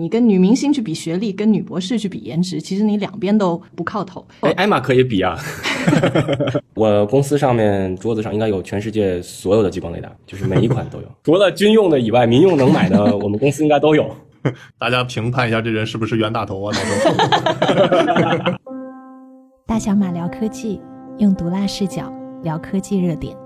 你跟女明星去比学历，跟女博士去比颜值，其实你两边都不靠头。哎，艾玛可以比啊。我公司上面桌子上应该有全世界所有的激光雷达，就是每一款都有，除了军用的以外，民用能买的，我们公司应该都有。大家评判一下，这人是不是冤大头啊？到时候。大小马聊科技，用毒辣视角聊科技热点。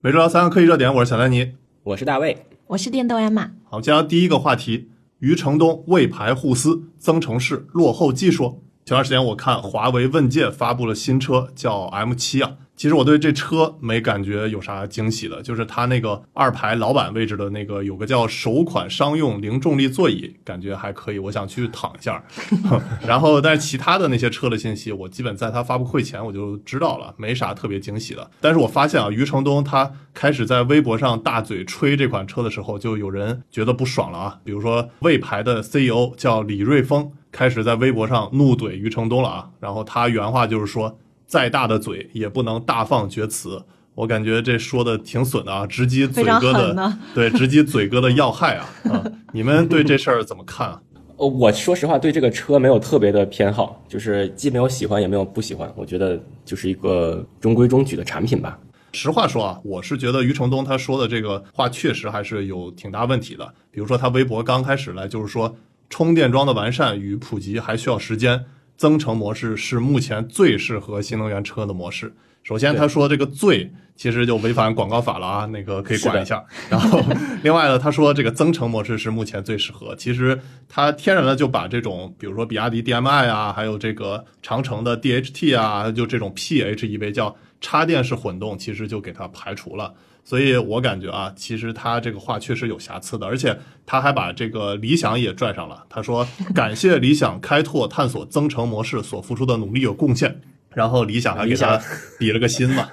每周聊三个科技热点，我是小丹尼，我是大卫，我是电动艾玛。好，接下来第一个话题：余承东为牌互撕，增程式落后技术。前段时间我看华为问界发布了新车，叫 M 七啊。其实我对这车没感觉有啥惊喜的，就是它那个二排老板位置的那个有个叫首款商用零重力座椅，感觉还可以，我想去躺一下。然后，但是其他的那些车的信息，我基本在它发布会前我就知道了，没啥特别惊喜的。但是我发现啊，余承东他开始在微博上大嘴吹这款车的时候，就有人觉得不爽了啊。比如说魏牌的 CEO 叫李瑞峰，开始在微博上怒怼余承东了啊。然后他原话就是说。再大的嘴也不能大放厥词，我感觉这说的挺损的啊，直击嘴哥的，对，直击嘴哥的要害啊！啊，你们对这事儿怎么看啊？呃，我说实话，对这个车没有特别的偏好，就是既没有喜欢，也没有不喜欢，我觉得就是一个中规中矩的产品吧。实话说啊，我是觉得余承东他说的这个话确实还是有挺大问题的。比如说他微博刚开始来就是说，充电桩的完善与普及还需要时间。增程模式是目前最适合新能源车的模式。首先，他说这个“最”其实就违反广告法了啊，那个可以管一下。然后，另外呢，他说这个增程模式是目前最适合。其实他天然的就把这种，比如说比亚迪 DMI 啊，还有这个长城的 DHT 啊，就这种 PHEV 叫插电式混动，其实就给它排除了。所以我感觉啊，其实他这个话确实有瑕疵的，而且他还把这个理想也拽上了。他说：“感谢理想开拓探索增程模式所付出的努力和贡献。”然后理想还给他比了个心嘛。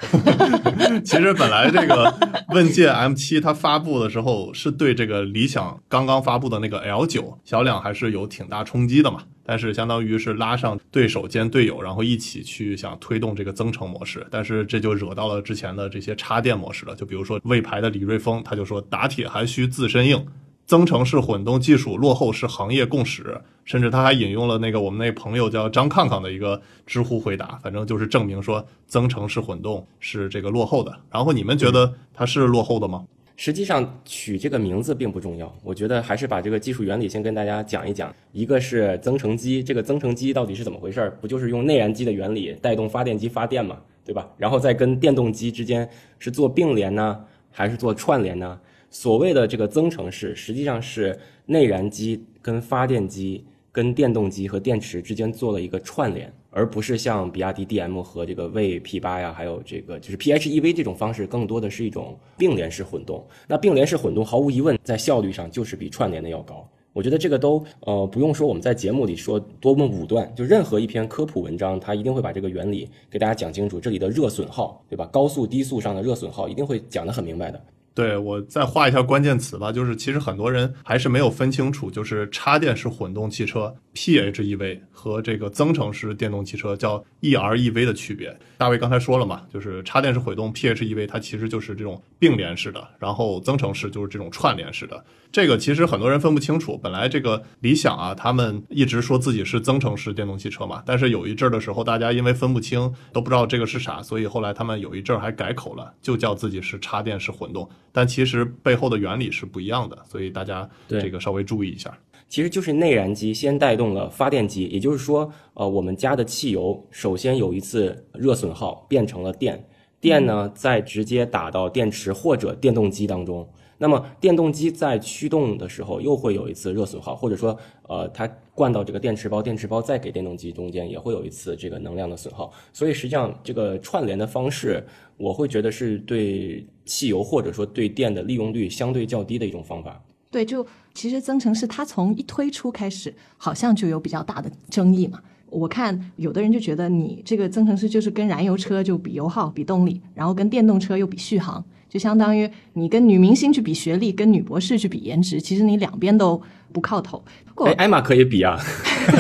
其实本来这个问界 M7 它发布的时候，是对这个理想刚刚发布的那个 L9 小两还是有挺大冲击的嘛。但是相当于是拉上对手兼队友，然后一起去想推动这个增程模式，但是这就惹到了之前的这些插电模式了。就比如说魏牌的李瑞峰，他就说打铁还需自身硬，增程式混动技术落后是行业共识。甚至他还引用了那个我们那朋友叫张抗抗的一个知乎回答，反正就是证明说增程式混动是这个落后的。然后你们觉得它是落后的吗？实际上取这个名字并不重要，我觉得还是把这个技术原理先跟大家讲一讲。一个是增程机，这个增程机到底是怎么回事？不就是用内燃机的原理带动发电机发电嘛，对吧？然后再跟电动机之间是做并联呢，还是做串联呢？所谓的这个增程式，实际上是内燃机跟发电机、跟电动机和电池之间做了一个串联。而不是像比亚迪 DM 和这个魏 P8 呀，还有这个就是 PHEV 这种方式，更多的是一种并联式混动。那并联式混动毫无疑问在效率上就是比串联的要高。我觉得这个都呃不用说，我们在节目里说多么武断，就任何一篇科普文章，它一定会把这个原理给大家讲清楚。这里的热损耗，对吧？高速低速上的热损耗一定会讲得很明白的。对我再画一下关键词吧，就是其实很多人还是没有分清楚，就是插电式混动汽车 PHEV 和这个增程式电动汽车叫 EREV 的区别。大卫刚才说了嘛，就是插电式混动 PHEV 它其实就是这种并联式的，然后增程式就是这种串联式的。这个其实很多人分不清楚。本来这个理想啊，他们一直说自己是增程式电动汽车嘛，但是有一阵儿的时候，大家因为分不清，都不知道这个是啥，所以后来他们有一阵儿还改口了，就叫自己是插电式混动。但其实背后的原理是不一样的，所以大家这个稍微注意一下。其实就是内燃机先带动了发电机，也就是说，呃，我们加的汽油首先有一次热损耗变成了电，电呢再直接打到电池或者电动机当中。那么电动机在驱动的时候又会有一次热损耗，或者说，呃，它灌到这个电池包，电池包再给电动机中间也会有一次这个能量的损耗。所以实际上这个串联的方式，我会觉得是对汽油或者说对电的利用率相对较低的一种方法。对，就其实增程式它从一推出开始，好像就有比较大的争议嘛。我看有的人就觉得你这个增程式就是跟燃油车就比油耗、比动力，然后跟电动车又比续航。就相当于你跟女明星去比学历，跟女博士去比颜值，其实你两边都不靠头。不过哎，艾玛可以比啊，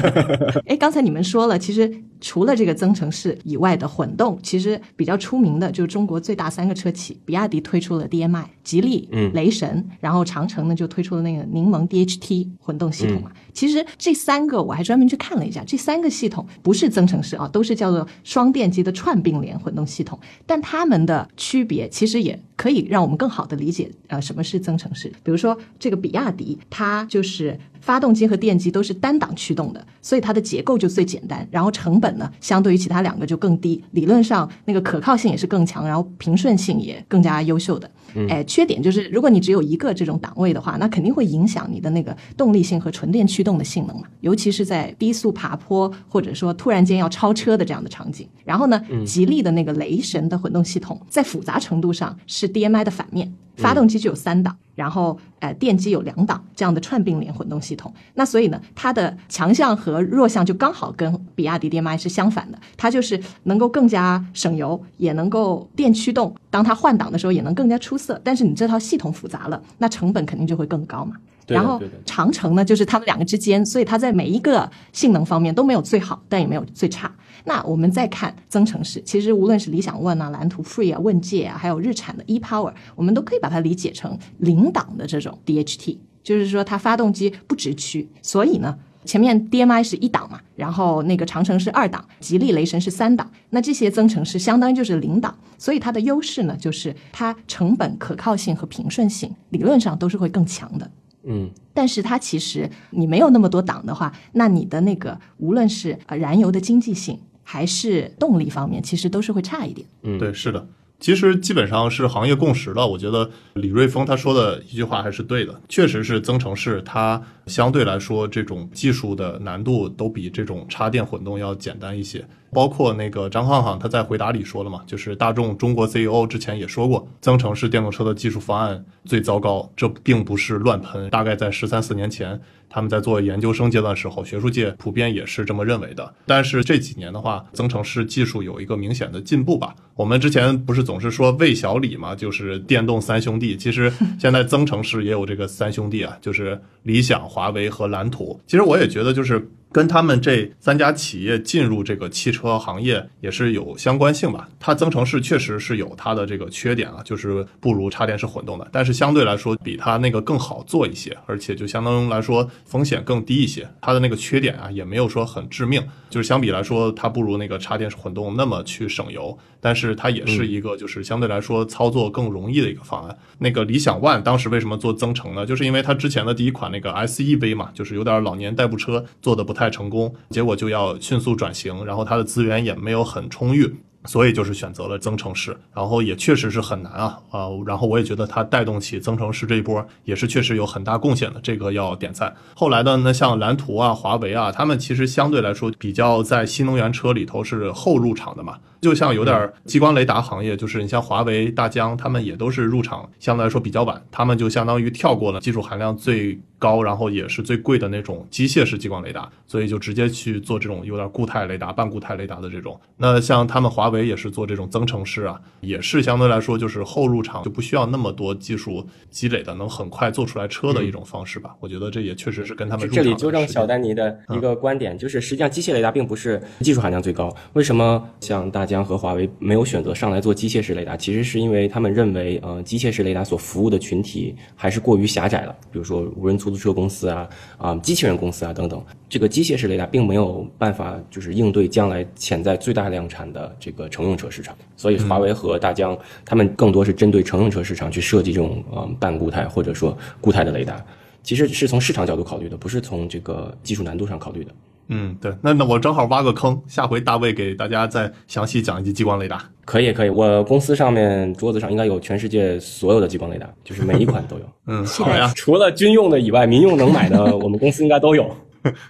哎，刚才你们说了，其实除了这个增程式以外的混动，其实比较出名的就是中国最大三个车企，比亚迪推出了 DMI，吉利、嗯雷神，然后长城呢就推出了那个柠檬 DHT 混动系统嘛。其实这三个我还专门去看了一下，这三个系统不是增程式啊，都是叫做双电机的串并联混动系统，但它们的区别其实也可以让我们更好的理解呃什么是增程式。比如说这个比亚迪，它就是是发动机和电机都是单档驱动的，所以它的结构就最简单，然后成本呢相对于其他两个就更低，理论上那个可靠性也是更强，然后平顺性也更加优秀的。哎，缺点就是如果你只有一个这种档位的话，那肯定会影响你的那个动力性和纯电驱动的性能嘛，尤其是在低速爬坡或者说突然间要超车的这样的场景。然后呢，吉利的那个雷神的混动系统在复杂程度上是 DMI 的反面，发动机就有三档，然后呃电机有两档这样的串并联混动系统。那所以呢，它的强项和弱项就刚好跟比亚迪 DMI 是相反的，它就是能够更加省油，也能够电驱动，当它换挡的时候也能更加出色。但是你这套系统复杂了，那成本肯定就会更高嘛。然后长城呢，就是它们两个之间，所以它在每一个性能方面都没有最好，但也没有最差。那我们再看增程式，其实无论是理想 ONE 啊、蓝图 Free 啊、问界啊，还有日产的 ePower，我们都可以把它理解成零档的这种 DHT，就是说它发动机不直驱，所以呢。前面 DMI 是一档嘛，然后那个长城是二档，吉利雷神是三档，那这些增程式相当于就是零档，所以它的优势呢，就是它成本、可靠性和平顺性理论上都是会更强的。嗯，但是它其实你没有那么多档的话，那你的那个无论是呃燃油的经济性还是动力方面，其实都是会差一点。嗯对，是的。其实基本上是行业共识了。我觉得李瑞峰他说的一句话还是对的，确实是增程式它相对来说这种技术的难度都比这种插电混动要简单一些。包括那个张浩浩他在回答里说了嘛，就是大众中国 CEO 之前也说过，增程式电动车的技术方案最糟糕，这并不是乱喷。大概在十三四年前，他们在做研究生阶段时候，学术界普遍也是这么认为的。但是这几年的话，增程式技术有一个明显的进步吧。我们之前不是总是说魏小李嘛，就是电动三兄弟。其实 现在增程式也有这个三兄弟啊，就是理想、华为和蓝图。其实我也觉得就是。跟他们这三家企业进入这个汽车行业也是有相关性吧。它增程式确实是有它的这个缺点啊，就是不如插电式混动的，但是相对来说比它那个更好做一些，而且就相当于来说风险更低一些。它的那个缺点啊也没有说很致命，就是相比来说它不如那个插电式混动那么去省油，但是它也是一个就是相对来说操作更容易的一个方案。那个理想 ONE 当时为什么做增程呢？就是因为它之前的第一款那个 SEV 嘛，就是有点老年代步车做的不太太成功，结果就要迅速转型，然后它的资源也没有很充裕。所以就是选择了增程式，然后也确实是很难啊啊、然后我也觉得它带动起增程式这一波也是确实有很大贡献的，这个要点赞。后来的那像蓝图啊、华为啊，他们其实相对来说比较在新能源车里头是后入场的嘛，就像有点激光雷达行业，就是你像华为、大疆，他们也都是入场相对来说比较晚，他们就相当于跳过了技术含量最高，然后也是最贵的那种机械式激光雷达，所以就直接去做这种有点固态雷达、半固态雷达的这种。那像他们华为也是做这种增程式啊，也是相对来说就是后入场就不需要那么多技术积累的，能很快做出来车的一种方式吧。我觉得这也确实是跟他们这里纠正小丹尼的一个观点，就是实际上机械雷达并不是技术含量最高。为什么像大疆疆和华为没有选择上来做机械式雷达？其实是因为他们认为，呃，机械式雷达所服务的群体还是过于狭窄了，比如说无人出租车公司啊、啊、机器人公司啊等等。这个机械式雷达并没有办法就是应对将来潜在最大量产的这个乘用车市场，所以华为和大疆他们更多是针对乘用车市场去设计这种呃半固态或者说固态的雷达。其实是从市场角度考虑的，不是从这个技术难度上考虑的。嗯，对，那那我正好挖个坑，下回大卫给大家再详细讲一集激光雷达。可以，可以，我公司上面桌子上应该有全世界所有的激光雷达，就是每一款都有，嗯，好呀，除了军用的以外，民用能买的，我们公司应该都有。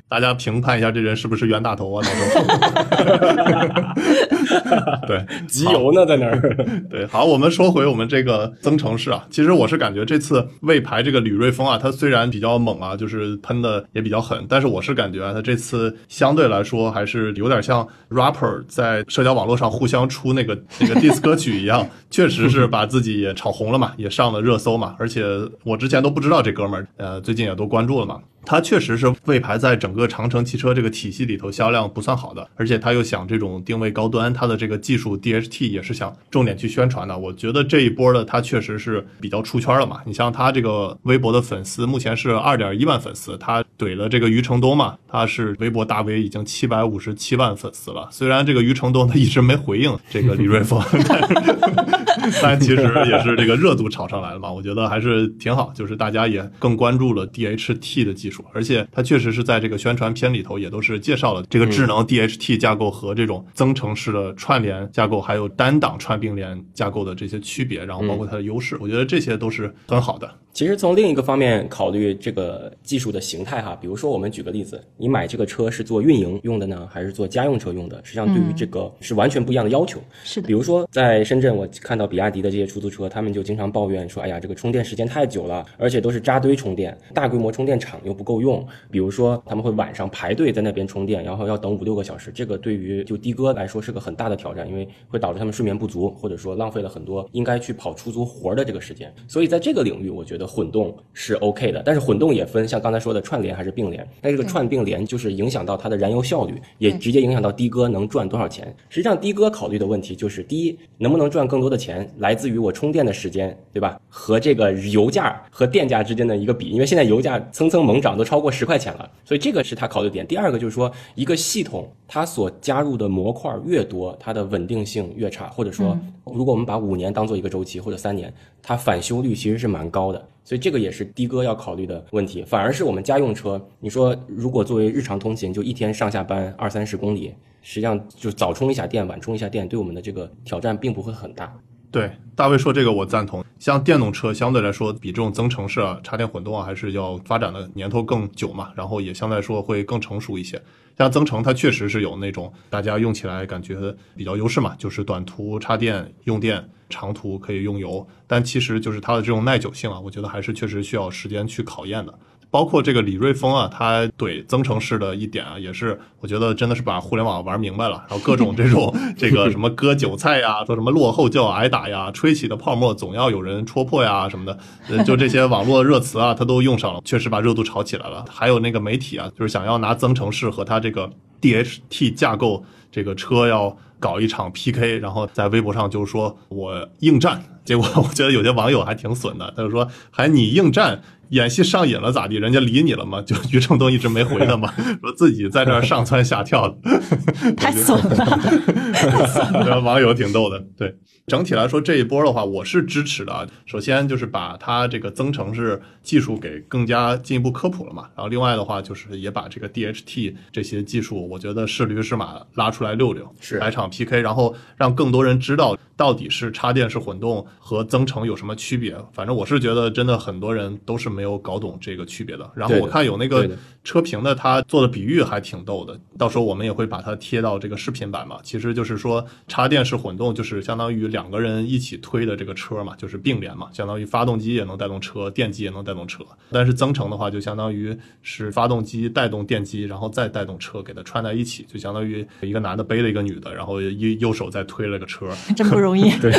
大家评判一下这人是不是冤大头啊？到时候对，集邮呢，在那儿。对，好，我们说回我们这个增程式啊，其实我是感觉这次魏牌这个吕瑞峰啊，他虽然比较猛啊，就是喷的也比较狠，但是我是感觉啊，他这次相对来说还是有点像 rapper 在社交网络上互相出那个那个 diss 歌曲一样，确实是把自己也炒红了嘛，也上了热搜嘛，而且我之前都不知道这哥们儿，呃，最近也都关注了嘛。它确实是魏牌在整个长城汽车这个体系里头销量不算好的，而且它又想这种定位高端，它的这个技术 DHT 也是想重点去宣传的。我觉得这一波的它确实是比较出圈了嘛。你像他这个微博的粉丝目前是二点一万粉丝，他怼了这个余承东嘛，他是微博大 V，已经七百五十七万粉丝了。虽然这个余承东他一直没回应这个李瑞峰，但是但其实也是这个热度炒上来了嘛。我觉得还是挺好，就是大家也更关注了 DHT 的技术。而且它确实是在这个宣传片里头，也都是介绍了这个智能 DHT 架构和这种增程式的串联架构，还有单档串并联架构的这些区别，然后包括它的优势，我觉得这些都是很好的。其实从另一个方面考虑这个技术的形态哈，比如说我们举个例子，你买这个车是做运营用的呢，还是做家用车用的？实际上对于这个是完全不一样的要求。是的比，如说在深圳，我看到比亚迪的这些出租车，他们就经常抱怨说，哎呀，这个充电时间太久了，而且都是扎堆充电，大规模充电场又不够用。比如说他们会晚上排队在那边充电，然后要等五六个小时，这个对于就的哥来说是个很大的挑战，因为会导致他们睡眠不足，或者说浪费了很多应该去跑出租活儿的这个时间。所以在这个领域，我觉得混动是 OK 的，但是混动也分像刚才说的串联还是并联，但这个串并联就是影响到它的燃油效率，也直接影响到的哥能赚多少钱。实际上，的哥考虑的问题就是：第一，能不能赚更多的钱，来自于我充电的时间，对吧？和这个油价和电价之间的一个比，因为现在油价蹭蹭猛涨，都超过十块钱了，所以这个是他考虑的点。第二个就是说，一个系统它所加入的模块越多，它的稳定性越差，或者说，如果我们把五年当做一个周期或者三年，它返修率其实是蛮高的。所以这个也是的哥要考虑的问题，反而是我们家用车，你说如果作为日常通勤，就一天上下班二三十公里，实际上就早充一下电，晚充一下电，对我们的这个挑战并不会很大。对，大卫说这个我赞同。像电动车相对来说比这种增程式啊、插电混动啊，还是要发展的年头更久嘛，然后也相对来说会更成熟一些。像增程，它确实是有那种大家用起来感觉比较优势嘛，就是短途插电用电，长途可以用油。但其实就是它的这种耐久性啊，我觉得还是确实需要时间去考验的。包括这个李瑞峰啊，他怼增程式的一点啊，也是我觉得真的是把互联网玩明白了，然后各种这种 这个什么割韭菜呀，说什么落后就要挨打呀，吹起的泡沫总要有人戳破呀什么的，就这些网络热词啊，他都用上了，确实把热度炒起来了。还有那个媒体啊，就是想要拿增程式和他这个 DHT 架构这个车要搞一场 PK，然后在微博上就是说我应战，结果我觉得有些网友还挺损的，他就说还你应战。演戏上瘾了咋地？人家理你了吗？就余承东一直没回他嘛，说自己在这儿上蹿下跳的，太损了。网友挺逗的。对，整体来说这一波的话，我是支持的啊。首先就是把它这个增程式技术给更加进一步科普了嘛。然后另外的话，就是也把这个 DHT 这些技术，我觉得是驴是马拉出来溜溜，是来场 PK，然后让更多人知道到底是插电式混动和增程有什么区别。反正我是觉得真的很多人都是没有搞懂这个区别的。然后我看有那个车评的，他做的比喻还挺逗的，到时候我们也会把它贴到这个视频版嘛。其实就是说，插电式混动就是相当于两个人一起推的这个车嘛，就是并联嘛，相当于发动机也能带动车，电机也能带动车。但是增程的话，就相当于是发动机带动电机，然后再带动车，给它串在一起，就相当于一个男的背了一个女的，然后一右手再推了个车。真不容易。对，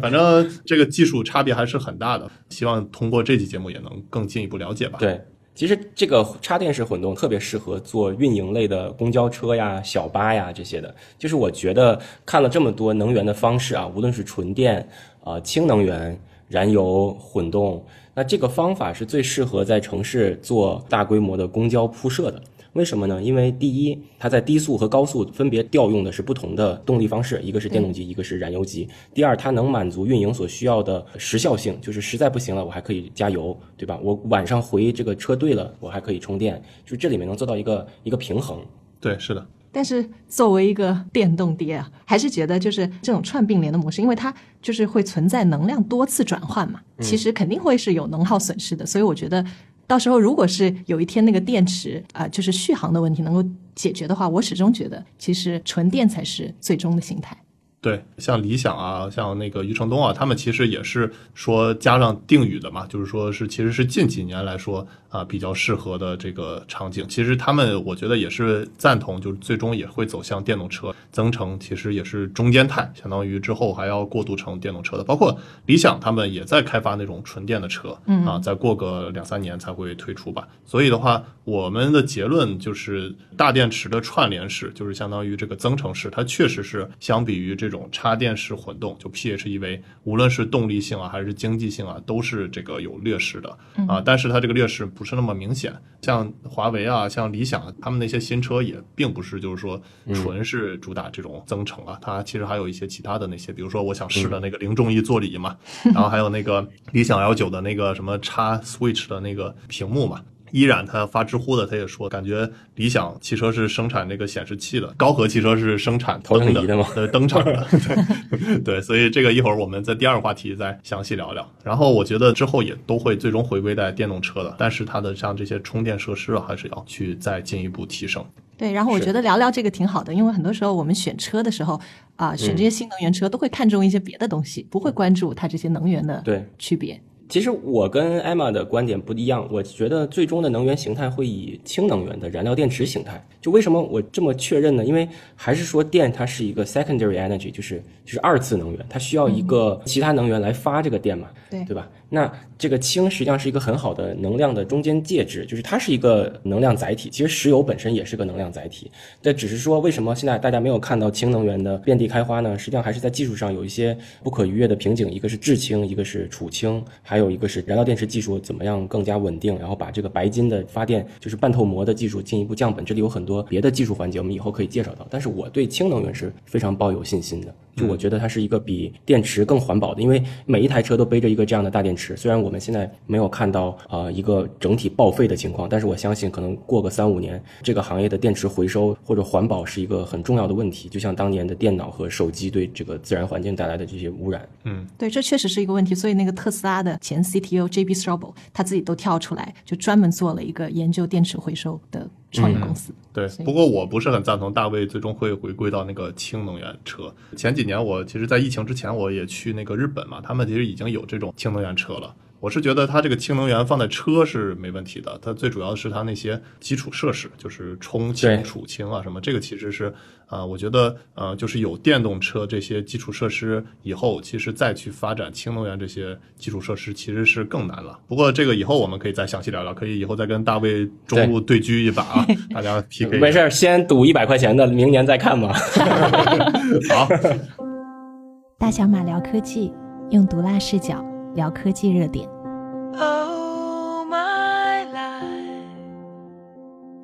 反正这个技术差别还是很大的。希望通过这期节目也能更进一步了解吧。对，其实这个插电式混动特别适合做运营类的公交车呀、小巴呀这些的。就是我觉得看了这么多能源的方式啊，无论是纯电、啊、氢能源、燃油、混动，那这个方法是最适合在城市做大规模的公交铺设的。为什么呢？因为第一，它在低速和高速分别调用的是不同的动力方式，一个是电动机，一个是燃油机。第二，它能满足运营所需要的时效性，就是实在不行了，我还可以加油，对吧？我晚上回这个车队了，我还可以充电，就这里面能做到一个一个平衡。对，是的。但是作为一个电动爹啊，还是觉得就是这种串并联的模式，因为它就是会存在能量多次转换嘛，其实肯定会是有能耗损失的。所以我觉得到时候如果是有一天那个电池啊、就是续航的问题能够解决的话，我始终觉得其实纯电才是最终的形态。对，像理想啊，像那个余承东啊，他们其实也是说加上定语的嘛，就是说是其实是近几年来说啊比较适合的这个场景。其实他们我觉得也是赞同，就是最终也会走向电动车，增程其实也是中间态，相当于之后还要过渡成电动车的。包括理想他们也在开发那种纯电的车，嗯啊，再过个两三年才会推出吧。所以的话，我们的结论就是大电池的串联式，就是相当于这个增程式，它确实是相比于这种插电式混动，就 PHEV，无论是动力性啊还是经济性啊，都是这个有劣势的啊。但是它这个劣势不是那么明显，像华为啊、像理想啊，他们那些新车也并不是就是说纯是主打这种增程啊，它其实还有一些其他的那些，比如说我想试的那个零重力座椅嘛，然后还有那个理想 L 九的那个什么插 Switch 的那个屏幕嘛。依然，他发知乎的，他也说，感觉理想汽车是生产这个显示器的，高和汽车是生产投影的吗呃，灯厂的，对对，所以这个一会儿我们在第二个话题再详细聊聊。然后我觉得之后也都会最终回归在电动车的，但是它的像这些充电设施啊，还是要去再进一步提升。对，然后我觉得聊聊这个挺好的，因为很多时候我们选车的时候啊、选这些新能源车都会看重一些别的东西，不会关注它这些能源的对区别。其实我跟艾玛的观点不一样，我觉得最终的能源形态会以氢能源的燃料电池形态。就为什么我这么确认呢？因为还是说电它是一个 secondary energy，就是就是二次能源，它需要一个其他能源来发这个电嘛，对对吧？那这个氢实际上是一个很好的能量的中间介质，就是它是一个能量载体。其实石油本身也是个能量载体，但只是说为什么现在大家没有看到氢能源的遍地开花呢？实际上还是在技术上有一些不可逾越的瓶颈，一个是制氢，一个是储氢，还有一个是燃料电池技术怎么样更加稳定，然后把这个白金的发电就是半透膜的技术进一步降本。这里有很多别的技术环节，我们以后可以介绍到。但是我对氢能源是非常抱有信心的，就我觉得它是一个比电池更环保的，因为每一台车都背着一个这样的大电池。虽然我们现在没有看到啊、呃一个整体报废的情况，但是我相信可能过个三五年，这个行业的电池回收或者环保是一个很重要的问题。就像当年的电脑和手机对这个自然环境带来的这些污染。嗯对，这确实是一个问题。所以那个特斯拉的前 CTO JB Straubel 他自己都跳出来，就专门做了一个研究电池回收的创业公司。对不过我不是很赞同大卫最终会回归到那个氢能源车。前几年我其实，在疫情之前我也去那个日本嘛，他们其实已经有这种氢能源车了。我是觉得它这个氢能源放在车是没问题的，它最主要的是它那些基础设施，就是充氢、储氢啊什么，这个其实是啊、呃我觉得呃，就是有电动车这些基础设施以后，其实再去发展氢能源这些基础设施其实是更难了。不过这个以后我们可以再详细聊聊，可以以后再跟大卫中路对狙一把啊，大家 PK。没事儿，先赌一百块钱的，明年再看吧。好，大小马聊科技，用毒辣视角聊科技热点。Oh, my life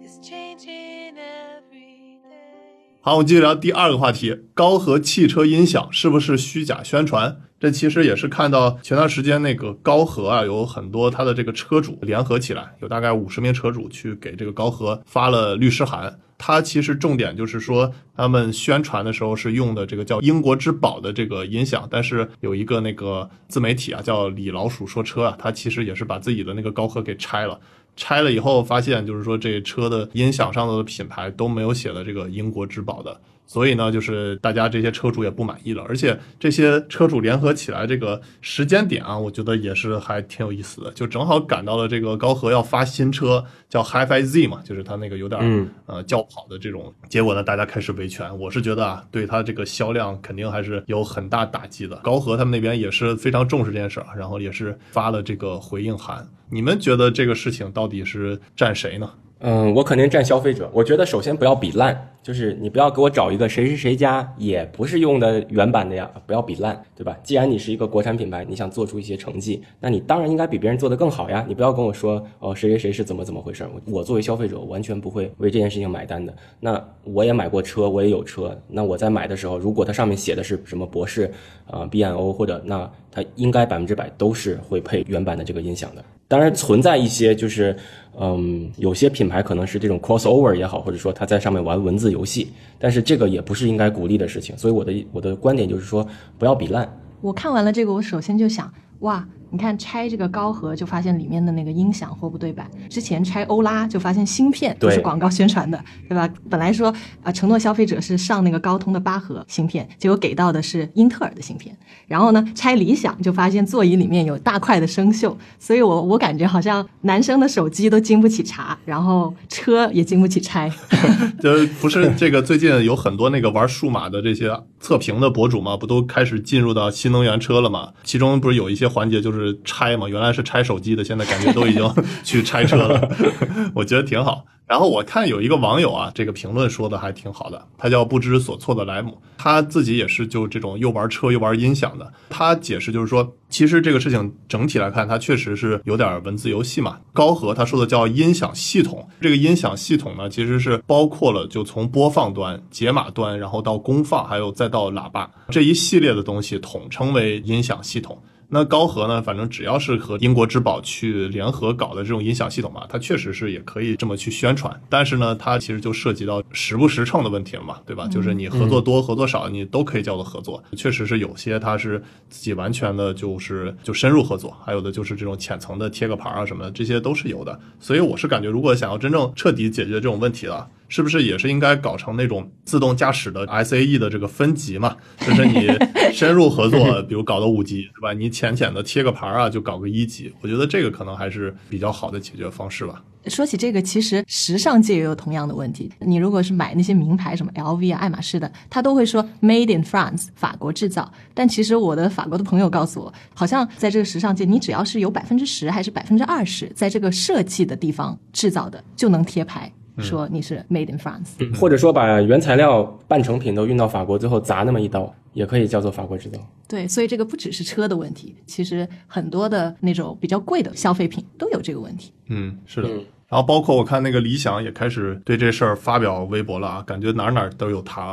is changing every day. 好，我们继续聊第二个话题：高和汽车音响是不是虚假宣传？这其实也是看到前段时间那个高和啊，有很多他的这个车主联合起来，有大概五十名车主去给这个高和发了律师函。它其实重点就是说，他们宣传的时候是用的这个叫英国之宝的这个音响，但是有一个那个自媒体啊，叫李老鼠说车啊，他其实也是把自己的那个高科给拆了。拆了以后发现，就是说这车的音响上的品牌都没有写的这个英国之宝的，所以呢，就是大家这些车主也不满意了。而且这些车主联合起来这个时间点啊，我觉得也是还挺有意思的，就正好赶到了这个高和要发新车叫 HiFi Z 嘛，就是它那个有点嗯呃轿跑的这种。结果呢，大家开始维权。我是觉得啊，对它这个销量肯定还是有很大打击的。高和他们那边也是非常重视这件事儿，然后也是发了这个回应函。你们觉得这个事情到底是站谁呢？嗯，我肯定站消费者。我觉得首先不要比烂，就是你不要给我找一个谁谁谁家也不是用的原版的呀，不要比烂，对吧？既然你是一个国产品牌，你想做出一些成绩，那你当然应该比别人做得更好呀。你不要跟我说哦谁谁谁是怎么怎么回事儿，我作为消费者完全不会为这件事情买单的。那我也买过车，我也有车，那我在买的时候，如果它上面写的是什么博士啊、B N O 或者那它应该百分之百都是会配原版的这个音响的。当然存在一些就是，嗯，有些品牌可能是这种 crossover 也好，或者说他在上面玩文字游戏，但是这个也不是应该鼓励的事情。所以我的我的观点就是说，不要比烂。我看完了这个，我首先就想，哇，你看拆这个高和就发现里面的那个音响货不对版，之前拆欧拉就发现芯片都是广告宣传的，对吧？本来说啊、承诺消费者是上那个高通的八核芯片，结果给到的是英特尔的芯片。然后呢，拆理想就发现座椅里面有大块的生锈，所以我我感觉好像男生的手机都经不起查，然后车也经不起拆。就不是这个最近有很多那个玩数码的这些测评的博主嘛，不都开始进入到新能源车了嘛？其中不是有一些环节就是拆嘛，原来是拆手机的，现在感觉都已经去拆车了，我觉得挺好。然后我看有一个网友啊，这个评论说的还挺好的，他叫不知所措的莱姆，他自己也是就这种又玩车又玩音响的。他解释就是说，其实这个事情整体来看，它确实是有点文字游戏嘛。高和他说的叫音响系统，这个音响系统呢，其实是包括了就从播放端、解码端，然后到功放，还有再到喇叭这一系列的东西，统称为音响系统。那高和呢，反正只要是和英国之宝去联合搞的这种音响系统嘛，它确实是也可以这么去宣传。但是呢，它其实就涉及到实不实诚的问题了嘛，对吧？就是你合作多、合作少，你都可以叫做合作。确实是有些它是自己完全的就是就深入合作，还有的就是这种浅层的贴个牌啊什么的，这些都是有的。所以我是感觉，如果想要真正彻底解决这种问题了。是不是也是应该搞成那种自动驾驶的 SAE 的这个分级嘛？就是你深入合作，比如搞到五级，对吧？你浅浅的贴个牌啊，就搞个一级。我觉得这个可能还是比较好的解决方式吧。说起这个，其实时尚界也有同样的问题。你如果是买那些名牌，什么 LV 啊、爱马仕的，他都会说 Made in France，法国制造。但其实我的法国的朋友告诉我，好像在这个时尚界，你只要是有百分之十还是百分之二十，在这个设计的地方制造的，就能贴牌。说你是 Made in France，、或者说把原材料半成品都运到法国，最后砸那么一刀，也可以叫做法国制造。对，所以这个不只是车的问题，其实很多的那种比较贵的消费品都有这个问题。嗯，是的。嗯然后包括我看那个理想也开始对这事儿发表微博了啊，感觉哪儿哪儿都有他。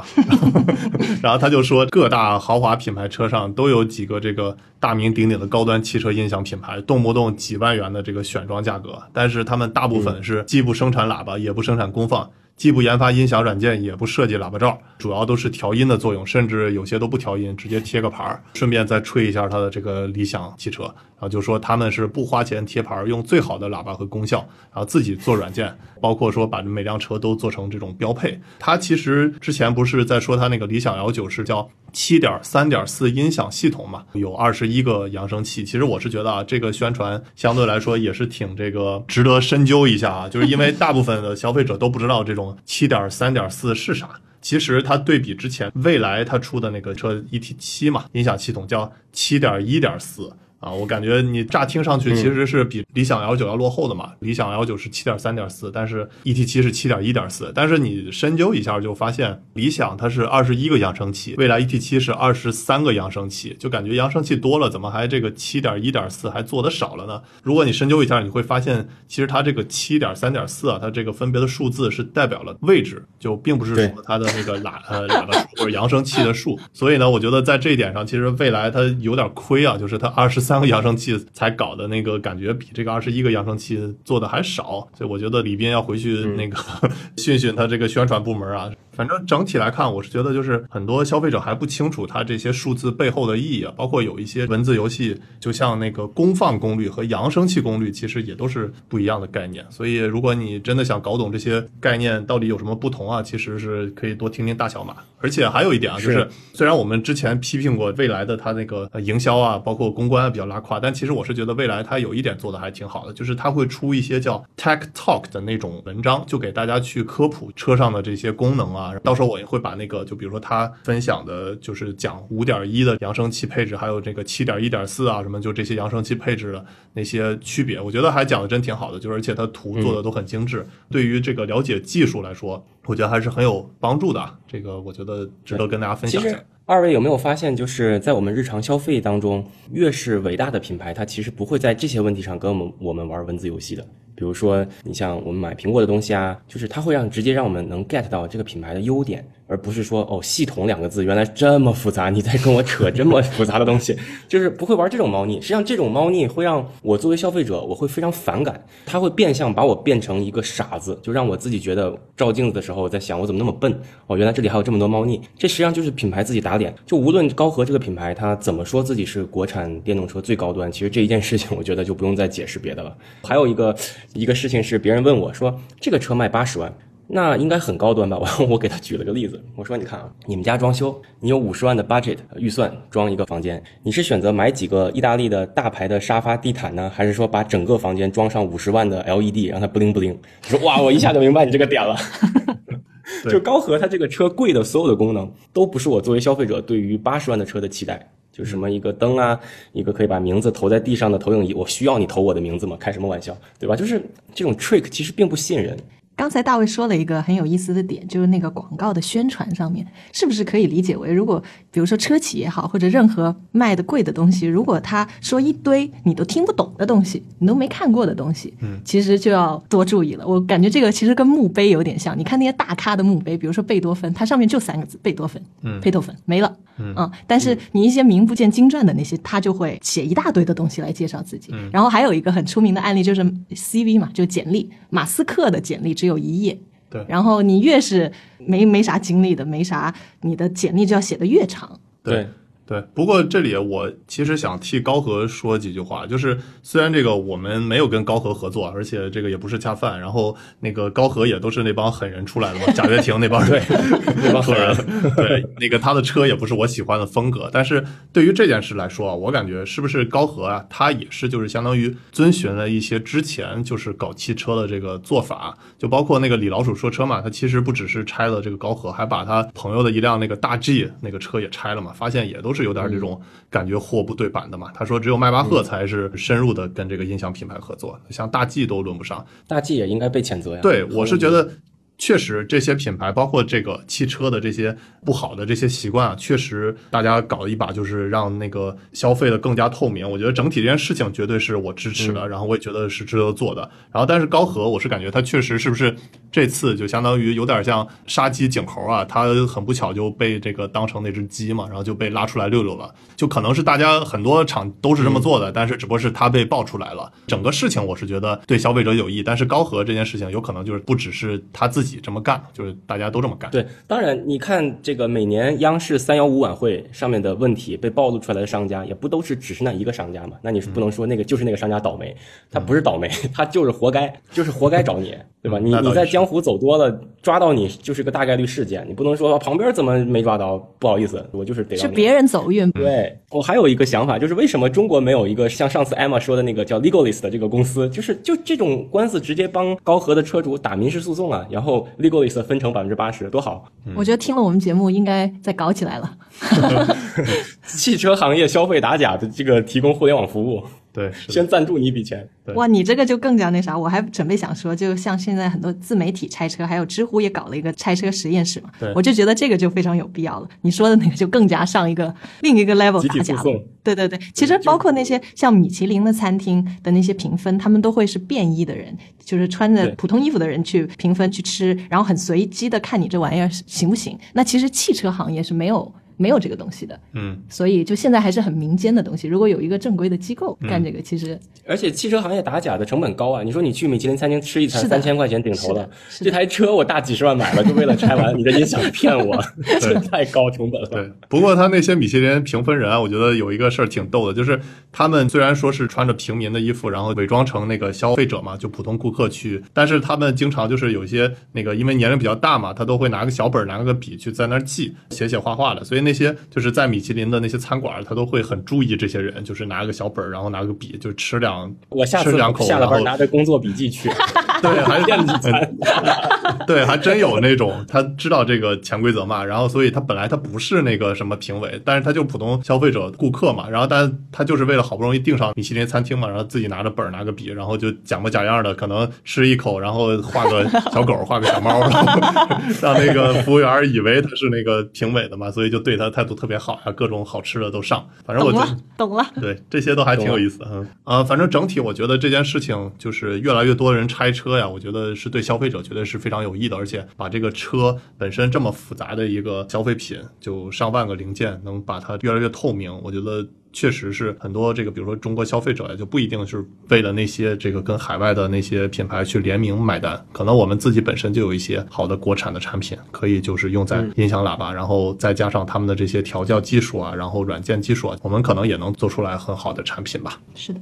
然后他就说，各大豪华品牌车上都有几个这个大名鼎鼎的高端汽车音响品牌，动不动几万元的这个选装价格，但是他们大部分是既不生产喇叭，也不生产功放。既不研发音响软件，也不设计喇叭罩，主要都是调音的作用，甚至有些都不调音，直接贴个牌儿，顺便再吹一下它的这个理想汽车，然后就说他们是不花钱贴牌，用最好的喇叭和功效，然后自己做软件，包括说把每辆车都做成这种标配。他其实之前不是在说他那个理想 L 九是叫七点三点四音响系统嘛，有二十一个扬声器。其实我是觉得啊，这个宣传相对来说也是挺这个值得深究一下啊，就是因为大部分的消费者都不知道这种七点三点四是啥。其实它对比之前蔚来它出的那个车 ET 七嘛，音响系统叫七点一点四。啊，我感觉你乍听上去其实是比理想 L 九要落后的嘛。理想 L 九是七点三点四，但是 ET 七是七点一点四。但是你深究一下就发现，理想它是二十一个扬声器，未来 ET 七是二十三个扬声器，就感觉扬声器多了，怎么还这个七点一点四还做的少了呢？如果你深究一下，你会发现，其实它这个七点三点四啊，它这个分别的数字是代表了位置，就并不是说它的那个喇呃喇叭数或者扬声器的数。所以呢，我觉得在这一点上，其实未来它有点亏啊，就是它二十三个扬声器才搞的那个感觉比这个二十一个扬声器做的还少，所以我觉得李斌要回去那个、训训他这个宣传部门啊。反正整体来看，我是觉得就是很多消费者还不清楚它这些数字背后的意义啊，包括有一些文字游戏，就像那个功放功率和扬声器功率，其实也都是不一样的概念。所以如果你真的想搞懂这些概念到底有什么不同啊，其实是可以多听听大小马。而且还有一点啊，就是是虽然我们之前批评过未来的它那个呃营销啊，包括公关啊比较拉胯，但其实我是觉得未来它有一点做的还挺好的，就是它会出一些叫 Tech Talk 的那种文章，就给大家去科普车上的这些功能啊。到时候我也会把那个，就比如说他分享的，就是讲五点一的扬声器配置，还有这个七点一点四啊什么，就这些扬声器配置的那些区别，我觉得还讲的真挺好的，就是而且它图做的都很精致，对于这个了解技术来说，我觉得还是很有帮助的啊。这个我觉得值得跟大家分享一下。二位有没有发现，就是在我们日常消费当中，越是伟大的品牌，它其实不会在这些问题上跟我们我们玩文字游戏的。比如说，你像我们买苹果的东西啊，就是它会让直接让我们能 get 到这个品牌的优点，而不是说哦系统两个字原来这么复杂，你在跟我扯这么 复杂的东西，就是不会玩这种猫腻。实际上，这种猫腻会让我作为消费者，我会非常反感，它会变相把我变成一个傻子，就让我自己觉得照镜子的时候在想我怎么那么笨哦，原来这里还有这么多猫腻。这实际上就是品牌自己打脸。就无论高和这个品牌它怎么说自己是国产电动车最高端，其实这一件事情我觉得就不用再解释别的了。还有一个一个事情是，别人问我说这个车卖八十万。那应该很高端吧？我 我给他举了个例子，我说你看啊，你们家装修，你有五十万的 budget 预算装一个房间，你是选择买几个意大利的大牌的沙发地毯呢，还是说把整个房间装上五十万的 LED 让它不灵不灵？你说哇，我一下就明白你这个点了。对就高和它这个车贵的所有的功能，都不是我作为消费者对于八十万的车的期待。就什么一个灯啊，一个可以把名字投在地上的投影仪，我需要你投我的名字吗？开什么玩笑，对吧？就是这种 trick 其实并不吸引人。刚才大卫说了一个很有意思的点，就是那个广告的宣传上面，是不是可以理解为，如果比如说车企也好，或者任何卖的贵的东西，如果他说一堆你都听不懂的东西，你都没看过的东西，嗯，其实就要多注意了。我感觉这个其实跟墓碑有点像，你看那些大咖的墓碑，比如说贝多芬，它上面就三个字贝多芬，嗯，贝多芬没了，嗯但是你一些名不见经传的那些，他就会写一大堆的东西来介绍自己。然后还有一个很出名的案例就是 CV 嘛，就简历，马斯克的简历只有一页。对然后你越是没没啥经历的，没啥，你的简历就要写的越长。对，对，不过这里我其实想替高和说几句话，就是虽然这个我们没有跟高和合作，而且这个也不是恰饭，然后那个高和也都是那帮狠人出来的嘛，贾跃亭那帮人，那帮狠人，对，那个他的车也不是我喜欢的风格，但是对于这件事来说啊，我感觉是不是高和啊，他也是就是相当于遵循了一些之前就是搞汽车的这个做法，就包括那个李老鼠说车嘛，他其实不只是拆了这个高和，还把他朋友的一辆那个大 G 那个车也拆了嘛，发现也都是有点这种感觉货不对版的嘛。他说只有迈巴赫才是深入的跟这个音响品牌合作，像大 G 都轮不上。大 G 也应该被谴责呀。对，我是觉得。确实，这些品牌包括这个汽车的这些不好的这些习惯啊，确实大家搞了一把，就是让那个消费的更加透明。我觉得整体这件事情绝对是我支持的，然后我也觉得是值得做的。然后，但是高和，我是感觉他确实是不是这次就相当于有点像杀鸡儆猴啊？他很不巧就被这个当成那只鸡嘛，然后就被拉出来溜溜了。就可能是大家很多厂都是这么做的，但是只不过是他被爆出来了。整个事情我是觉得对消费者有益，但是高和这件事情有可能就是不只是他自己。自己这么干，就是大家都这么干。对，当然你看这个每年央视三幺五晚会上面的问题被暴露出来的商家，也不都是只是那一个商家嘛？那你是不能说那个就是那个商家倒霉，他不是倒霉，他就是活该，就是活该找你，对吧？你你在江湖走多了，抓到你就是个大概率事件，你不能说旁边怎么没抓到，不好意思，我就是得是别人走运，对我还有一个想法，就是为什么中国没有一个像上次 Emma 说的那个叫 Legalist 的这个公司，就是就这种官司直接帮高和的车主打民事诉讼啊，然后 Legalist 分成百分之八十，多好！我觉得听了我们节目应该再搞起来了。汽车行业消费打假的这个提供互联网服务，对，先赞助你一笔钱。哇，你这个就更加那啥，我还准备想说，就像现在很多自媒体拆车，还有知乎也搞了一个拆车实验室嘛对，我就觉得这个就非常有必要了。你说的那个就更加上一个另一个 level 集体打假了。对对对，其实包括那些像米其林的餐厅的那些评分，他们都会是便衣的人，就是穿着普通衣服的人去评分去吃，然后很随机的看你这玩意儿行不行。那其实汽车行业是没有。没有这个东西的，嗯，所以就现在还是很民间的东西。如果有一个正规的机构嗯干这个，其实而且汽车行业打假的成本高啊！你说你去米其林餐厅吃一餐三千块钱顶头了的，的这台车我大几十万买了，就为了拆完你的音响骗我，这太高成本了。对，不过他那些米其林评分人啊，我觉得有一个事儿挺逗的，就是他们虽然说是穿着平民的衣服，然后伪装成那个消费者嘛，就普通顾客去，但是他们经常就是有一些那个因为年龄比较大嘛，他都会拿个小本儿拿个笔去在那儿记写写画画的，所以那些就是在米其林的那些餐馆，他都会很注意这些人，就是拿个小本儿，然后拿个笔就吃两我下次吃两口，下了班然后拿着工作笔记去，对，还电子餐。对，还真有那种他知道这个潜规则嘛，然后所以他本来他不是那个什么评委，但是他就普通消费者顾客嘛，然后但他就是为了好不容易订上米其林餐厅嘛，然后自己拿着本儿拿个笔，然后就假模假样的，可能吃一口，然后画个小狗，画个小猫，然后 让那个服务员以为他是那个评委的嘛，所以就对他态度特别好呀，各种好吃的都上，反正我就懂了，懂了。对，这些都还挺有意思的。嗯，呃，反正整体我觉得这件事情就是越来越多人拆车，车呀，我觉得是对消费者绝对是非常有益的，而且把这个车本身这么复杂的一个消费品，就上万个零件，能把它越来越透明，我觉得。确实是很多这个，比如说中国消费者呀，就不一定是为了那些这个跟海外的那些品牌去联名买单，可能我们自己本身就有一些好的国产的产品，可以就是用在音响喇叭，然后再加上他们的这些调教技术啊，然后软件技术啊，我们可能也能做出来很好的产品吧。是的。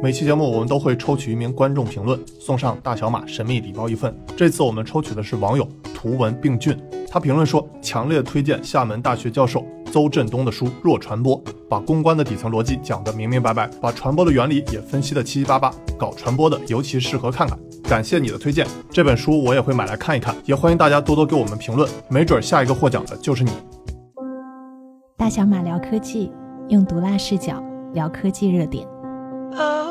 每期节目我们都会抽取一名观众评论，送上大小马神秘礼包一份。这次我们抽取的是网友图文并俊，他评论说：“强烈推荐厦门大学教授邹振东的书《弱传播》，把公关的底层逻辑讲得明明白白，把传播的原理也分析得七七八八。搞传播的尤其适合看看。感谢你的推荐，这本书我也会买来看一看。也欢迎大家多多给我们评论，没准下一个获奖的就是你。”大小马聊科技，用毒辣视角聊科技热点。Oh,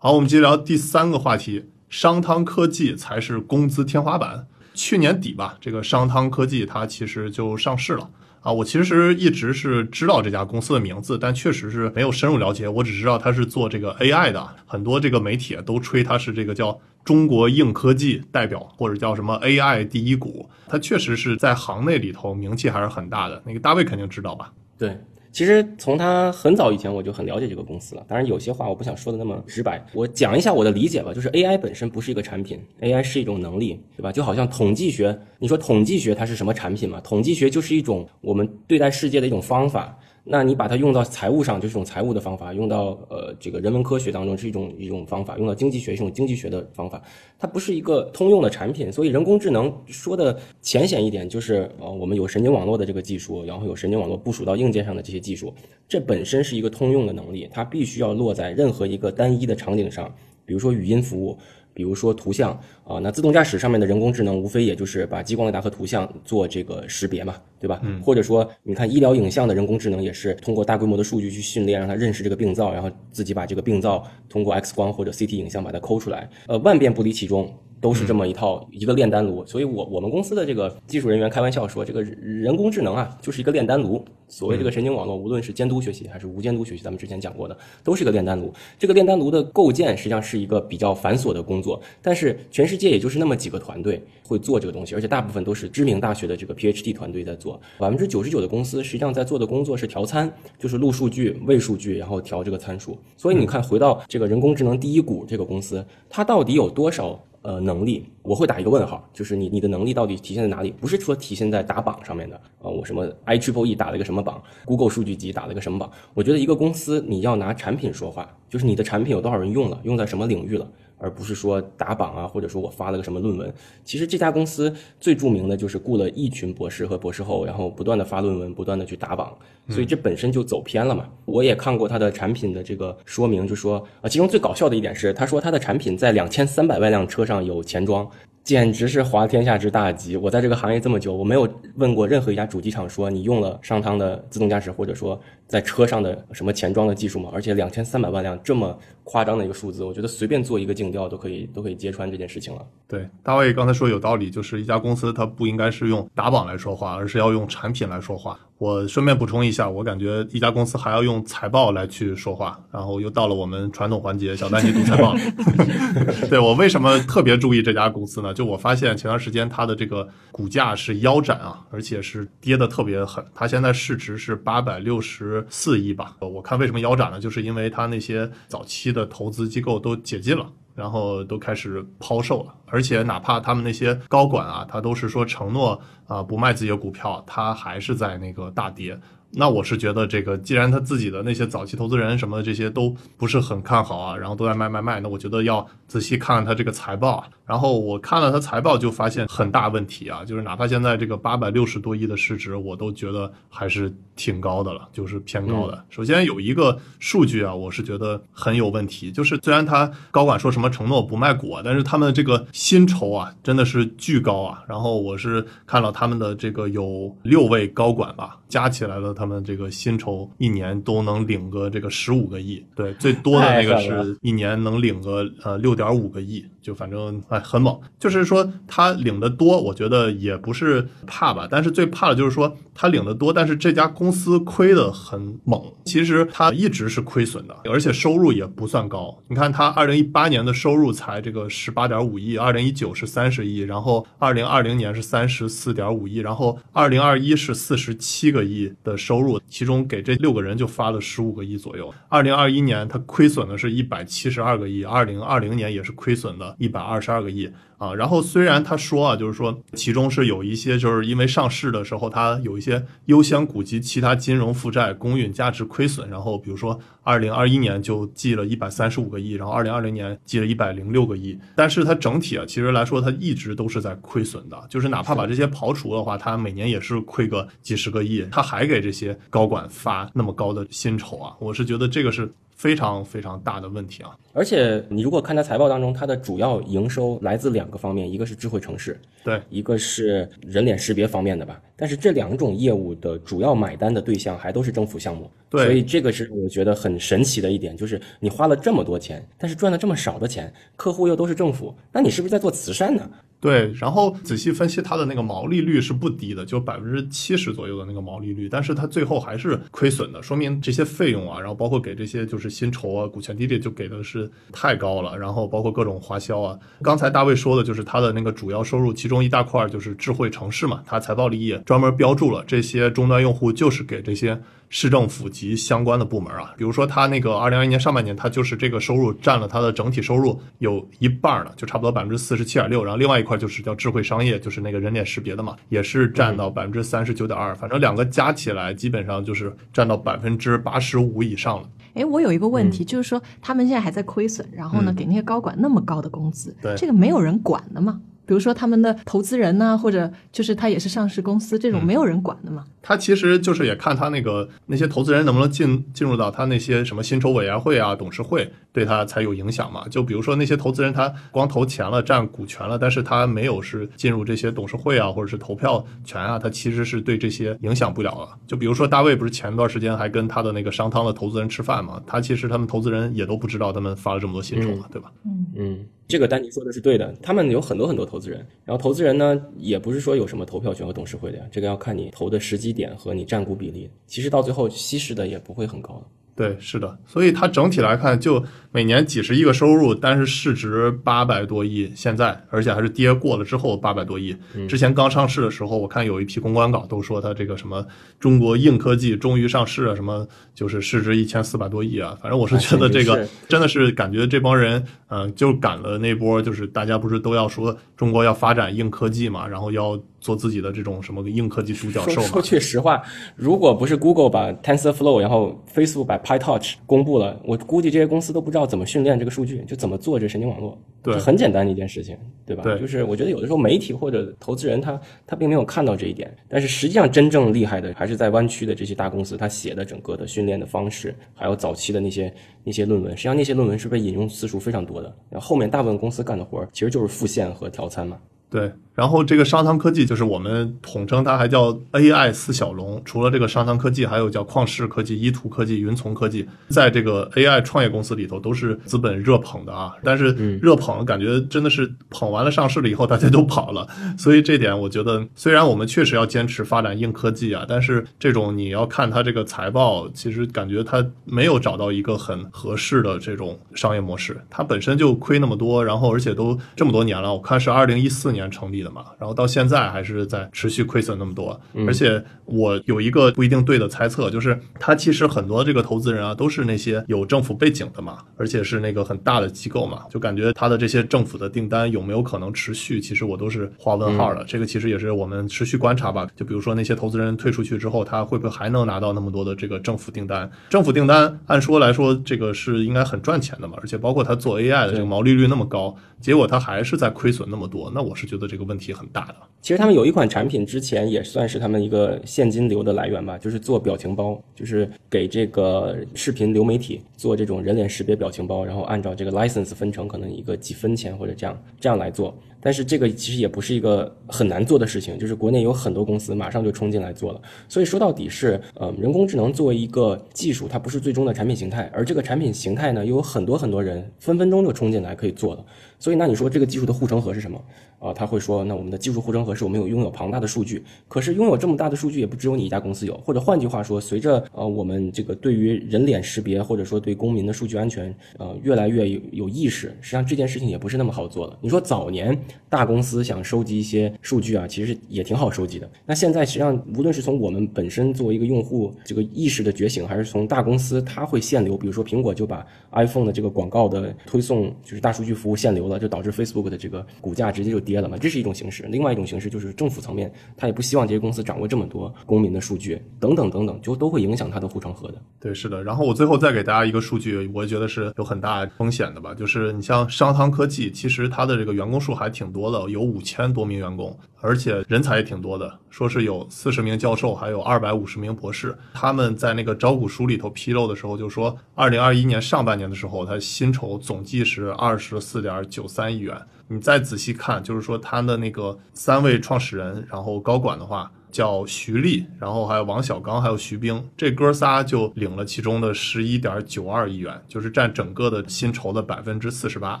好，我们接着聊第三个话题，商汤科技才是工资天花板。去年底吧，这个商汤科技它其实就上市了啊。我其实一直是知道这家公司的名字，但确实是没有深入了解。我只知道它是做这个 AI 的，很多这个媒体都吹它是这个叫中国硬科技代表，或者叫什么 AI 第一股。它确实是在行内里头名气还是很大的。那个大卫肯定知道吧？对，其实从他很早以前我就很了解这个公司了。当然，有些话我不想说的那么直白，我讲一下我的理解吧。就是 AI 本身不是一个产品，AI 是一种能力，对吧？就好像统计学，你说统计学它是什么产品嘛？统计学就是一种我们对待世界的一种方法。那你把它用到财务上，就是一种财务的方法；用到呃这个人文科学当中是一种一种方法；用到经济学是一种经济学的方法。它不是一个通用的产品，所以人工智能说的浅显一点，就是呃我们有神经网络的这个技术，然后有神经网络部署到硬件上的这些技术，这本身是一个通用的能力，它必须要落在任何一个单一的场景上，比如说语音服务。比如说图像啊，那自动驾驶上面的人工智能无非也就是把激光雷达和图像做这个识别嘛，对吧？嗯。或者说，你看医疗影像的人工智能也是通过大规模的数据去训练，让它认识这个病灶，然后自己把这个病灶通过 X 光或者 CT 影像把它抠出来，呃，万变不离其中。都是这么一套一个炼丹炉，所以我我们公司的这个技术人员开玩笑说，这个人工智能啊就是一个炼丹炉。所谓这个神经网络，无论是监督学习还是无监督学习，咱们之前讲过的，都是一个炼丹炉。这个炼丹炉的构建实际上是一个比较繁琐的工作，但是全世界也就是那么几个团队会做这个东西，而且大部分都是知名大学的这个 PhD 团队在做。百分之九十九的公司实际上在做的工作是调参，就是录数据、喂数据，然后调这个参数。所以你看，回到这个人工智能第一股这个公司，它到底有多少？呃，能力我会打一个问号，就是你你的能力到底体现在哪里？不是说体现在打榜上面的啊、我什么 I Triple E 打了一个什么榜，Google 数据集打了一个什么榜？我觉得一个公司你要拿产品说话，就是你的产品有多少人用了，用在什么领域了，而不是说打榜啊，或者说我发了个什么论文。其实这家公司最著名的就是雇了一群博士和博士后，然后不断的发论文，不断的去打榜，所以这本身就走偏了嘛。我也看过他的产品的这个说明，就说啊，其中最搞笑的一点是，他说他的产品在两千三百万辆车上有前装。简直是滑天下之大稽！我在这个行业这么久，我没有问过任何一家主机厂说你用了商汤的自动驾驶，或者说在车上的什么前装的技术吗？而且两千三百万辆这么夸张的一个数字，我觉得随便做一个竞调都可以都可以揭穿这件事情了。对，大卫刚才说有道理，就是一家公司它不应该是用打榜来说话，而是要用产品来说话。我顺便补充一下，我感觉一家公司还要用财报来去说话，然后又到了我们传统环节，小丹你读财报了。对我为什么特别注意这家公司呢？就我发现前段时间它的这个股价是腰斩啊，而且是跌的特别狠。它现在市值是八百六十四亿吧。我看为什么腰斩呢？就是因为它那些早期的投资机构都解禁了。然后都开始抛售了，而且哪怕他们那些高管啊，他都是说承诺啊、不卖自己的股票，他还是在那个大跌。那我是觉得这个，既然他自己的那些早期投资人什么的这些都不是很看好啊，然后都在卖卖卖，那我觉得要仔细看看他这个财报啊。然后我看了他财报，就发现很大问题啊，就是哪怕现在这个八百六十多亿的市值，我都觉得还是挺高的了，就是偏高的。首先有一个数据啊，我是觉得很有问题，就是虽然他高管说什么承诺不卖股啊，但是他们这个薪酬啊真的是巨高啊。然后我是看了他们的这个有六位高管吧，加起来了他们这个薪酬一年都能领个这个十五个亿，对，最多的那个是一年能领个呃六点五个亿，就反正哎很猛。就是说他领的多，我觉得也不是怕吧，但是最怕的就是说他领的多，但是这家公司亏得很猛。其实他一直是亏损的，而且收入也不算高。你看他二零一八年的收入才这个十八点五亿，二零一九是三十亿，然后二零二零年是三十四点五亿，然后二零二一是四十七个亿的收入，其中给这六个人就发了十五个亿左右。二零二一年他亏损的是一百七十二个亿，二零二零年也是亏损的一百二十二个亿。啊，然后虽然他说啊，就是说其中是有一些，就是因为上市的时候，它有一些优先股及其他金融负债公允价值亏损，然后比如说二零二一年就记了一百三十五个亿，然后二零二零年记了一百零六个亿，但是它整体啊，其实来说它一直都是在亏损的，就是哪怕把这些刨除的话，它每年也是亏个几十个亿，它还给这些高管发那么高的薪酬啊，我是觉得这个是。非常非常大的问题啊！而且你如果看它财报当中，它的主要营收来自两个方面，一个是智慧城市，对，一个是人脸识别方面的吧。但是这两种业务的主要买单的对象还都是政府项目，对，所以这个是我觉得很神奇的一点，就是你花了这么多钱，但是赚了这么少的钱，客户又都是政府，那你是不是在做慈善呢？对，然后仔细分析它的那个毛利率是不低的，就百分之七十左右的那个毛利率，但是它最后还是亏损的，说明这些费用啊，然后包括给这些就是薪酬啊、股权激励就给的是太高了，然后包括各种花销啊。刚才大卫说的就是它的那个主要收入，其中一大块就是智慧城市嘛，它财报里也专门标注了这些终端用户就是给这些。市政府及相关的部门啊，比如说它那个二零二一年上半年，它就是这个收入占了它的整体收入有一半呢，就差不多百分之四十七点六。然后另外一块就是叫智慧商业，就是那个人脸识别的嘛，也是占到百分之三十九点二。反正两个加起来，基本上就是占到百分之八十五以上了。哎，我有一个问题，就是说他们现在还在亏损，然后呢，给那些高管那么高的工资，对这个没有人管的吗？比如说他们的投资人呐、或者就是他也是上市公司，这种没有人管的嘛？他其实就是也看他那个那些投资人能不能进进入到他那些什么薪酬委员会啊、董事会，对他才有影响嘛。就比如说那些投资人，他光投钱了、占股权了，但是他没有是进入这些董事会啊，或者是投票权啊，他其实是对这些影响不了了。就比如说大卫不是前段时间还跟他的那个商汤的投资人吃饭嘛，他其实他们投资人也都不知道他们发了这么多薪酬嘛，对吧？嗯，这个丹尼说的是对的，他们有很多很多投资人，然后投资人呢也不是说有什么投票权和董事会的呀，这个要看你投的时机点和你占股比例，其实到最后稀释的也不会很高的。对，是的，所以它整体来看，就每年几十亿个收入，但是市值八百多亿，现在而且还是跌过了之后八百多亿。之前刚上市的时候，我看有一批公关稿都说它这个什么中国硬科技终于上市啊，什么就是市值一千四百多亿啊。反正我是觉得这个真的是感觉这帮人，嗯、就赶了那波，就是大家不是都要说中国要发展硬科技嘛，然后要做自己的这种什么硬科技独角兽嘛说说。句实话，如果不是 Google 把 TensorFlow，然后 Facebook 把 PyTorch 公布了，我估计这些公司都不知道怎么训练这个数据，就怎么做这神经网络。对这很简单的一件事情，对吧？对就是我觉得有的时候媒体或者投资人他他并没有看到这一点，但是实际上真正厉害的还是在湾区的这些大公司，他写的整个的训练的方式，还有早期的那些那些论文，实际上那些论文是被引用次数非常多的。然后后面大部分公司干的活儿其实就是复现和调参嘛。对，然后这个商汤科技就是我们统称它还叫 AI 四小龙，除了这个商汤科技，还有叫旷视科技、依图科技、云从科技，在这个 AI 创业公司里头都是资本热捧的啊。但是热捧感觉真的是捧完了上市了以后大家都跑了，所以这点我觉得虽然我们确实要坚持发展硬科技啊，但是这种你要看它这个财报，其实感觉它没有找到一个很合适的这种商业模式，它本身就亏那么多，然后而且都这么多年了，我看是二零一四年成立的嘛，然后到现在还是在持续亏损那么多，而且我有一个不一定对的猜测，就是他其实很多这个投资人啊都是那些有政府背景的嘛，而且是那个很大的机构嘛，就感觉他的这些政府的订单有没有可能持续，其实我都是画问号的。这个其实也是我们持续观察吧，就比如说那些投资人退出去之后，他会不会还能拿到那么多的这个政府订单？政府订单按说来说，这个是应该很赚钱的嘛，而且包括他做 AI 的这个毛利率那么高，结果他还是在亏损那么多，那我是觉得这个问题很大的。其实他们有一款产品，之前也算是他们一个现金流的来源吧，就是做表情包，就是给这个视频流媒体做这种人脸识别表情包，然后按照这个 license 分成可能一个几分钱或者这样这样来做。但是这个其实也不是一个很难做的事情，就是国内有很多公司马上就冲进来做了。所以说到底是，呃，人工智能作为一个技术，它不是最终的产品形态，而这个产品形态呢，又有很多很多人分分钟就冲进来可以做了。所以那你说这个技术的护城河是什么？啊，他会说，那我们的技术护城河是我们有拥有庞大的数据。可是拥有这么大的数据，也不只有你一家公司有。或者换句话说，随着呃我们这个对于人脸识别，或者说对公民的数据安全，呃越来越有有意识，实际上这件事情也不是那么好做了。你说早年大公司想收集一些数据啊，其实也挺好收集的。那现在实际上，无论是从我们本身作为一个用户这个意识的觉醒，还是从大公司它会限流，比如说苹果就把 iPhone 的这个广告的推送就是大数据服务限流了，就导致 Facebook 的这个股价直接就跌了嘛，这是一种形式。另外一种形式就是政府层面，他也不希望这些公司掌握这么多公民的数据，等等等等，就都会影响它的护城河的。对，是的。然后我最后再给大家一个数据，我觉得是有很大风险的吧，就是你像商汤科技，其实它的这个员工数还挺挺多的，有五千多名员工，而且人才也挺多的，说是有四十名教授，还有二百五十名博士。他们在那个招股书里头披露的时候，就说二零二一年上半年的时候，他薪酬总计是二十四点九三亿元。你再仔细看，就是说他的那个三位创始人，然后高管的话叫徐立，然后还有王小刚，还有徐冰，这哥仨就领了其中的十一点九二亿元，就是占整个的薪酬的百分之四十八。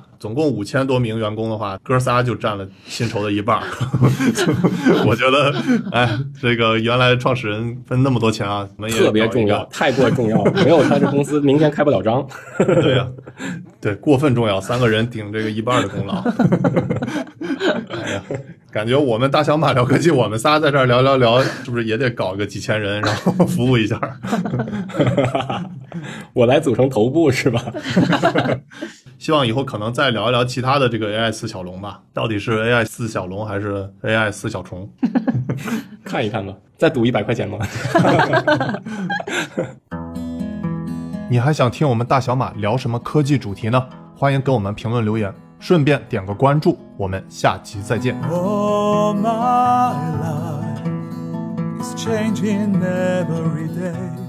总共五千多名员工的话，哥仨就占了薪酬的一半。我觉得，哎，这个原来创始人分那么多钱啊，我们也特别重要，太过重要了，没有他这公司明天开不了张。对呀、对，过分重要，三个人顶这个一半的功劳。哎呀，感觉我们大小马聊科技，我们仨在这儿聊聊聊，是不是也得搞个几千人，然后服务一下？我来组成头部是吧？希望以后可能再聊一聊其他的这个 AI 四小龙吧，到底是 AI 四小龙还是 AI 四小虫？看一看吧，再赌一百块钱吗？你还想听我们大小马聊什么科技主题呢？欢迎给我们评论留言，顺便点个关注，我们下期再见。Oh, my life is changing every day.